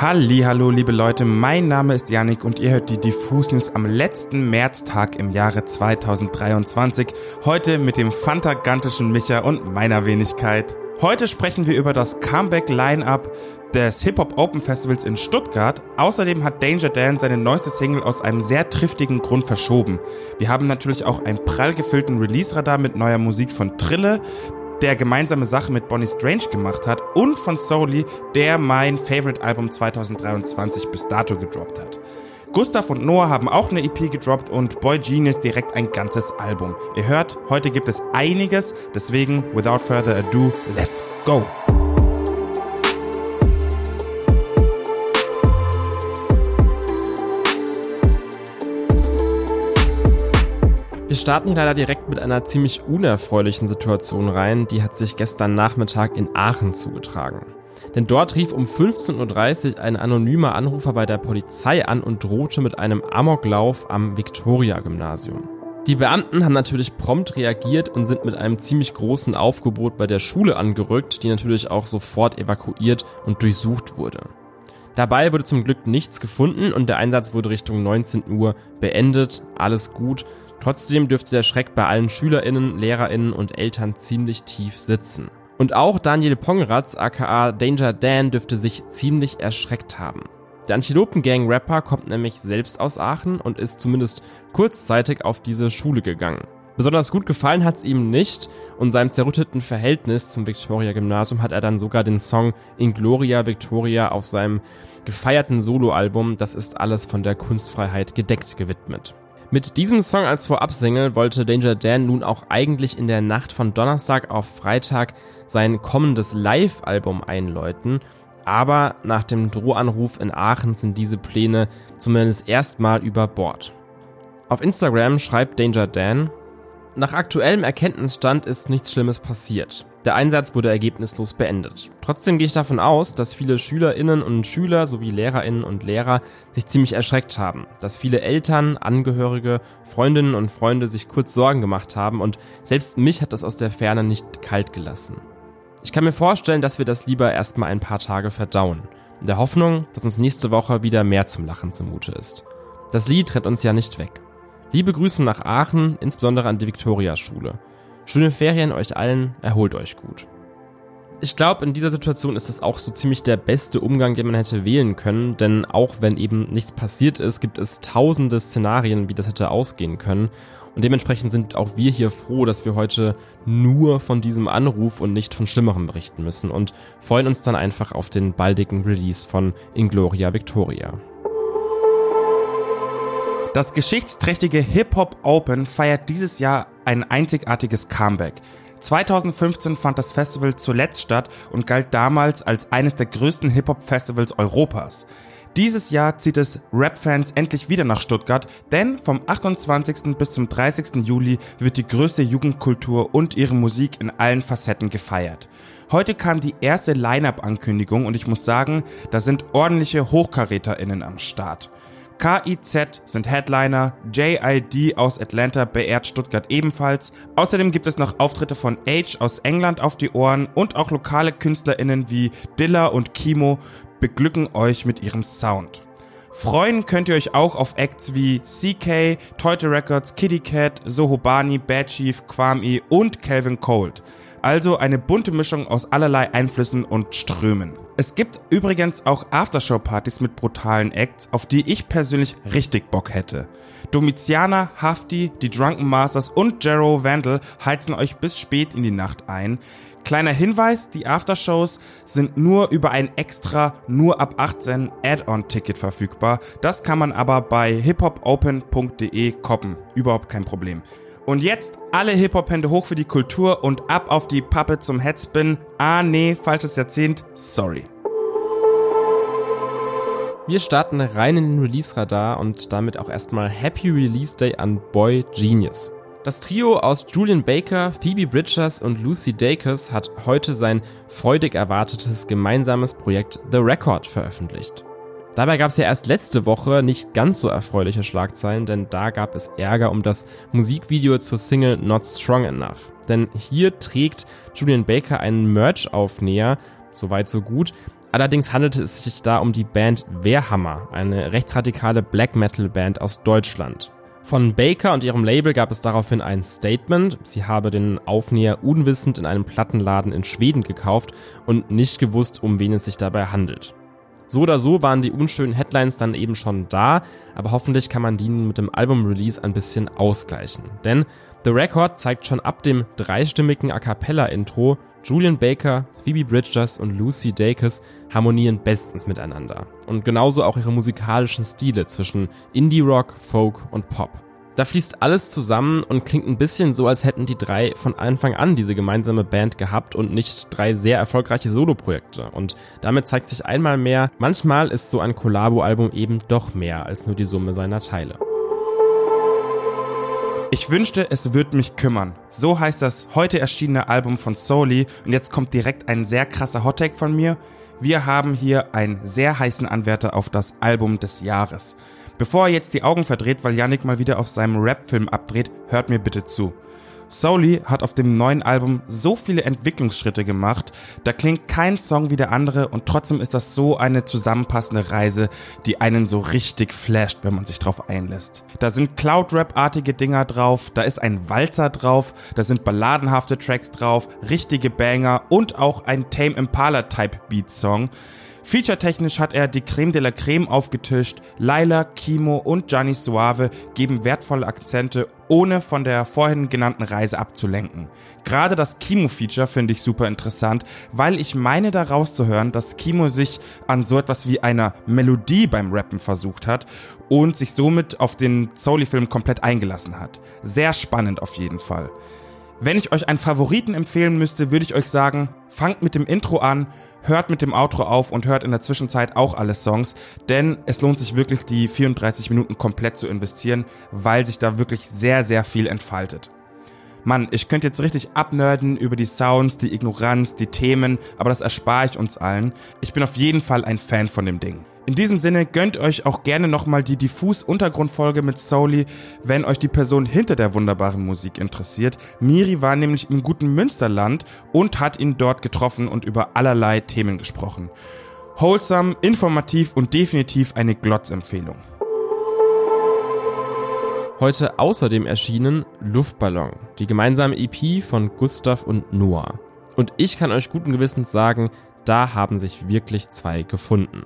Hallo, liebe Leute, mein Name ist Yannick und ihr hört die Diffus News am letzten Märztag im Jahre 2023. Heute mit dem fantagantischen Micha und meiner Wenigkeit. Heute sprechen wir über das Comeback-Line-Up des Hip-Hop Open Festivals in Stuttgart. Außerdem hat Danger Dan seine neueste Single aus einem sehr triftigen Grund verschoben. Wir haben natürlich auch einen prall gefüllten Release-Radar mit neuer Musik von Trille, der gemeinsame Sache mit Bonnie Strange gemacht hat und von Soli, der mein Favorite-Album 2023 bis dato gedroppt hat. Gustav und Noah haben auch eine EP gedroppt und Boy Genius direkt ein ganzes Album. Ihr hört, heute gibt es einiges, deswegen, without further ado, let's go! Starten hier leider direkt mit einer ziemlich unerfreulichen Situation rein, die hat sich gestern Nachmittag in Aachen zugetragen. Denn dort rief um 15.30 Uhr ein anonymer Anrufer bei der Polizei an und drohte mit einem Amoklauf am Victoria-Gymnasium. Die Beamten haben natürlich prompt reagiert und sind mit einem ziemlich großen Aufgebot bei der Schule angerückt, die natürlich auch sofort evakuiert und durchsucht wurde. Dabei wurde zum Glück nichts gefunden und der Einsatz wurde Richtung 19 Uhr beendet. Alles gut. Trotzdem dürfte der Schreck bei allen SchülerInnen, LehrerInnen und Eltern ziemlich tief sitzen. Und auch Daniel Pongratz, aka Danger Dan, dürfte sich ziemlich erschreckt haben. Der Antilopen-Gang-Rapper kommt nämlich selbst aus Aachen und ist zumindest kurzzeitig auf diese Schule gegangen. Besonders gut gefallen hat's ihm nicht und seinem zerrütteten Verhältnis zum Victoria-Gymnasium hat er dann sogar den Song In Gloria Victoria auf seinem gefeierten Soloalbum Das ist alles von der Kunstfreiheit gedeckt gewidmet. Mit diesem Song als Vorabsingle wollte Danger Dan nun auch eigentlich in der Nacht von Donnerstag auf Freitag sein kommendes Live-Album einläuten, aber nach dem Drohanruf in Aachen sind diese Pläne zumindest erstmal über Bord. Auf Instagram schreibt Danger Dan, nach aktuellem Erkenntnisstand ist nichts Schlimmes passiert. Der Einsatz wurde ergebnislos beendet. Trotzdem gehe ich davon aus, dass viele Schülerinnen und Schüler sowie Lehrerinnen und Lehrer sich ziemlich erschreckt haben, dass viele Eltern, Angehörige, Freundinnen und Freunde sich kurz Sorgen gemacht haben und selbst mich hat das aus der Ferne nicht kalt gelassen. Ich kann mir vorstellen, dass wir das lieber erstmal ein paar Tage verdauen, in der Hoffnung, dass uns nächste Woche wieder mehr zum Lachen zumute ist. Das Lied rennt uns ja nicht weg. Liebe Grüße nach Aachen, insbesondere an die Viktoria-Schule. Schöne Ferien euch allen, erholt euch gut. Ich glaube, in dieser Situation ist das auch so ziemlich der beste Umgang, den man hätte wählen können, denn auch wenn eben nichts passiert ist, gibt es tausende Szenarien, wie das hätte ausgehen können. Und dementsprechend sind auch wir hier froh, dass wir heute nur von diesem Anruf und nicht von Schlimmerem berichten müssen und freuen uns dann einfach auf den baldigen Release von Ingloria Victoria. Das geschichtsträchtige Hip-Hop Open feiert dieses Jahr ein einzigartiges Comeback. 2015 fand das Festival zuletzt statt und galt damals als eines der größten Hip-Hop-Festivals Europas. Dieses Jahr zieht es Rap-Fans endlich wieder nach Stuttgart, denn vom 28. bis zum 30. Juli wird die größte Jugendkultur und ihre Musik in allen Facetten gefeiert. Heute kam die erste Line-Up-Ankündigung und ich muss sagen, da sind ordentliche HochkaräterInnen am Start. KIZ sind Headliner, JID aus Atlanta beehrt Stuttgart ebenfalls. Außerdem gibt es noch Auftritte von Age aus England auf die Ohren und auch lokale KünstlerInnen wie Dilla und Kimo beglücken euch mit ihrem Sound. Freuen könnt ihr euch auch auf Acts wie CK, Toyota Records, Kitty Cat, Sohobani, Bad Chief, Kwame und Calvin Cold. Also eine bunte Mischung aus allerlei Einflüssen und Strömen. Es gibt übrigens auch Aftershow-Partys mit brutalen Acts, auf die ich persönlich richtig Bock hätte. Domitiana, Hafti, die Drunken Masters und Jero Vandal heizen euch bis spät in die Nacht ein. Kleiner Hinweis, die Aftershows sind nur über ein extra, nur ab 18 Add-on-Ticket verfügbar. Das kann man aber bei hiphopopen.de koppen. Überhaupt kein Problem. Und jetzt alle Hip-Hop-Hände hoch für die Kultur und ab auf die Pappe zum Headspin. Ah, nee, falsches Jahrzehnt. Sorry. Wir starten rein in den Release-Radar und damit auch erstmal Happy Release Day an Boy Genius. Das Trio aus Julian Baker, Phoebe Bridgers und Lucy Dacus hat heute sein freudig erwartetes gemeinsames Projekt The Record veröffentlicht. Dabei gab es ja erst letzte Woche nicht ganz so erfreuliche Schlagzeilen, denn da gab es Ärger um das Musikvideo zur Single Not Strong Enough. Denn hier trägt Julian Baker einen Merch-Aufnäher, soweit so gut, Allerdings handelte es sich da um die Band Wehrhammer, eine rechtsradikale Black Metal Band aus Deutschland. Von Baker und ihrem Label gab es daraufhin ein Statement. Sie habe den Aufnäher unwissend in einem Plattenladen in Schweden gekauft und nicht gewusst, um wen es sich dabei handelt. So oder so waren die unschönen Headlines dann eben schon da, aber hoffentlich kann man die nun mit dem Album-Release ein bisschen ausgleichen. Denn The Record zeigt schon ab dem dreistimmigen A Cappella-Intro, Julian Baker, Phoebe Bridgers und Lucy Dacus harmonieren bestens miteinander. Und genauso auch ihre musikalischen Stile zwischen Indie-Rock, Folk und Pop. Da fließt alles zusammen und klingt ein bisschen so, als hätten die drei von Anfang an diese gemeinsame Band gehabt und nicht drei sehr erfolgreiche Soloprojekte. Und damit zeigt sich einmal mehr, manchmal ist so ein Collabo-Album eben doch mehr als nur die Summe seiner Teile. Ich wünschte, es würde mich kümmern. So heißt das heute erschienene Album von Soli und jetzt kommt direkt ein sehr krasser Hottake von mir. Wir haben hier einen sehr heißen Anwärter auf das Album des Jahres. Bevor er jetzt die Augen verdreht, weil Yannick mal wieder auf seinem Rap-Film abdreht, hört mir bitte zu. Soli hat auf dem neuen Album so viele Entwicklungsschritte gemacht, da klingt kein Song wie der andere und trotzdem ist das so eine zusammenpassende Reise, die einen so richtig flasht, wenn man sich drauf einlässt. Da sind Cloud-Rap-artige Dinger drauf, da ist ein Walzer drauf, da sind balladenhafte Tracks drauf, richtige Banger und auch ein Tame Impala-Type-Beat-Song. Feature-technisch hat er die Creme de la Creme aufgetischt. Laila, Kimo und Gianni Suave geben wertvolle Akzente, ohne von der vorhin genannten Reise abzulenken. Gerade das Kimo-Feature finde ich super interessant, weil ich meine daraus zu hören, dass Kimo sich an so etwas wie einer Melodie beim Rappen versucht hat und sich somit auf den Soli-Film komplett eingelassen hat. Sehr spannend auf jeden Fall. Wenn ich euch einen Favoriten empfehlen müsste, würde ich euch sagen, fangt mit dem Intro an, hört mit dem Outro auf und hört in der Zwischenzeit auch alle Songs, denn es lohnt sich wirklich, die 34 Minuten komplett zu investieren, weil sich da wirklich sehr, sehr viel entfaltet. Mann, ich könnte jetzt richtig abnörden über die Sounds, die Ignoranz, die Themen, aber das erspare ich uns allen. Ich bin auf jeden Fall ein Fan von dem Ding. In diesem Sinne gönnt euch auch gerne nochmal die diffus Untergrundfolge mit Soli, wenn euch die Person hinter der wunderbaren Musik interessiert. Miri war nämlich im guten Münsterland und hat ihn dort getroffen und über allerlei Themen gesprochen. Wholesome, informativ und definitiv eine Glotzempfehlung. Heute außerdem erschienen Luftballon, die gemeinsame EP von Gustav und Noah. Und ich kann euch guten Gewissens sagen, da haben sich wirklich zwei gefunden.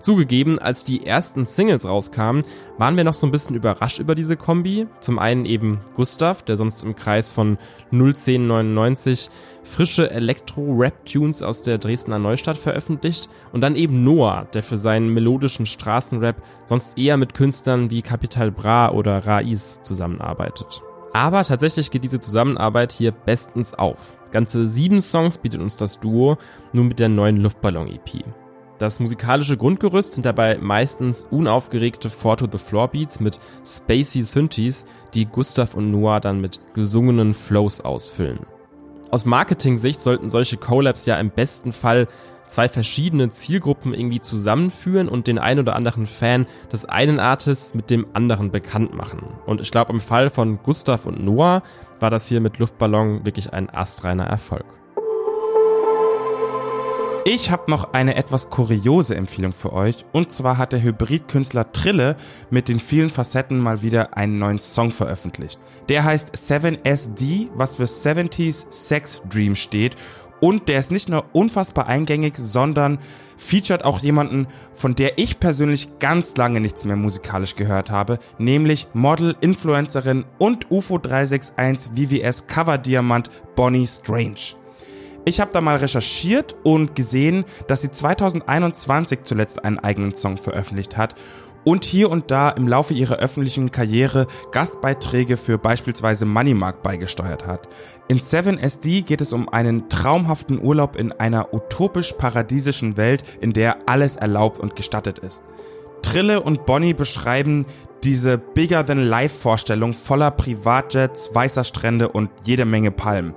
Zugegeben, als die ersten Singles rauskamen, waren wir noch so ein bisschen überrascht über diese Kombi. Zum einen eben Gustav, der sonst im Kreis von 01099 frische Elektro-Rap-Tunes aus der Dresdner Neustadt veröffentlicht und dann eben Noah, der für seinen melodischen Straßenrap sonst eher mit Künstlern wie Capital Bra oder Raiz zusammenarbeitet. Aber tatsächlich geht diese Zusammenarbeit hier bestens auf. Ganze sieben Songs bietet uns das Duo, nun mit der neuen Luftballon-EP. Das musikalische Grundgerüst sind dabei meistens unaufgeregte Four-to-the-Floor-Beats mit spacey Synthes, die Gustav und Noah dann mit gesungenen Flows ausfüllen. Aus Marketing-Sicht sollten solche Collabs ja im besten Fall zwei verschiedene Zielgruppen irgendwie zusammenführen und den ein oder anderen Fan des einen Artists mit dem anderen bekannt machen. Und ich glaube, im Fall von Gustav und Noah war das hier mit Luftballon wirklich ein astreiner Erfolg. Ich habe noch eine etwas kuriose Empfehlung für euch. Und zwar hat der Hybridkünstler Trille mit den vielen Facetten mal wieder einen neuen Song veröffentlicht. Der heißt 7SD, was für 70s Sex Dream steht. Und der ist nicht nur unfassbar eingängig, sondern featured auch jemanden, von der ich persönlich ganz lange nichts mehr musikalisch gehört habe, nämlich Model, Influencerin und UFO 361 VVS Cover Diamant Bonnie Strange. Ich habe da mal recherchiert und gesehen, dass sie 2021 zuletzt einen eigenen Song veröffentlicht hat und hier und da im Laufe ihrer öffentlichen Karriere Gastbeiträge für beispielsweise Moneymark beigesteuert hat. In 7SD geht es um einen traumhaften Urlaub in einer utopisch-paradiesischen Welt, in der alles erlaubt und gestattet ist. Trille und Bonnie beschreiben diese Bigger-than-Life-Vorstellung voller Privatjets, weißer Strände und jede Menge Palmen.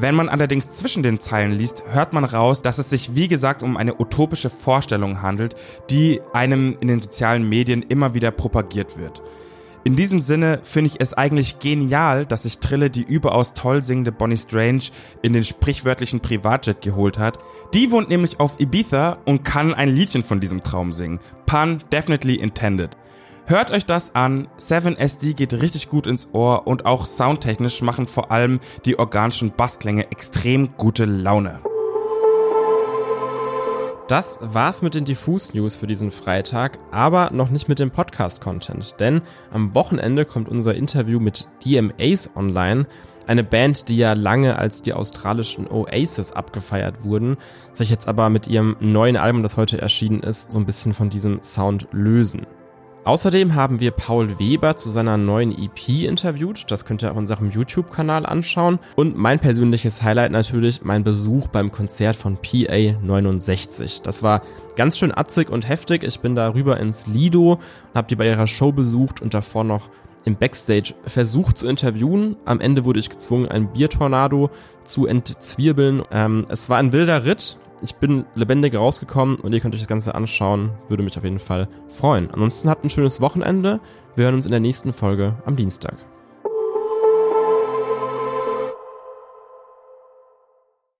Wenn man allerdings zwischen den Zeilen liest, hört man raus, dass es sich wie gesagt um eine utopische Vorstellung handelt, die einem in den sozialen Medien immer wieder propagiert wird. In diesem Sinne finde ich es eigentlich genial, dass sich Trille die überaus toll singende Bonnie Strange in den sprichwörtlichen Privatjet geholt hat. Die wohnt nämlich auf Ibiza und kann ein Liedchen von diesem Traum singen. Pun definitely intended. Hört euch das an. 7SD geht richtig gut ins Ohr und auch soundtechnisch machen vor allem die organischen Bassklänge extrem gute Laune. Das war's mit den Diffus News für diesen Freitag, aber noch nicht mit dem Podcast-Content, denn am Wochenende kommt unser Interview mit DMAs online, eine Band, die ja lange als die australischen Oasis abgefeiert wurden, sich jetzt aber mit ihrem neuen Album, das heute erschienen ist, so ein bisschen von diesem Sound lösen. Außerdem haben wir Paul Weber zu seiner neuen EP interviewt. Das könnt ihr auf unserem YouTube-Kanal anschauen. Und mein persönliches Highlight natürlich mein Besuch beim Konzert von PA 69. Das war ganz schön atzig und heftig. Ich bin da rüber ins Lido und habe die bei ihrer Show besucht und davor noch im Backstage versucht zu interviewen. Am Ende wurde ich gezwungen, ein Biertornado zu entzwirbeln. Ähm, es war ein wilder Ritt ich bin lebendig rausgekommen und ihr könnt euch das Ganze anschauen. Würde mich auf jeden Fall freuen. Ansonsten habt ein schönes Wochenende. Wir hören uns in der nächsten Folge am Dienstag.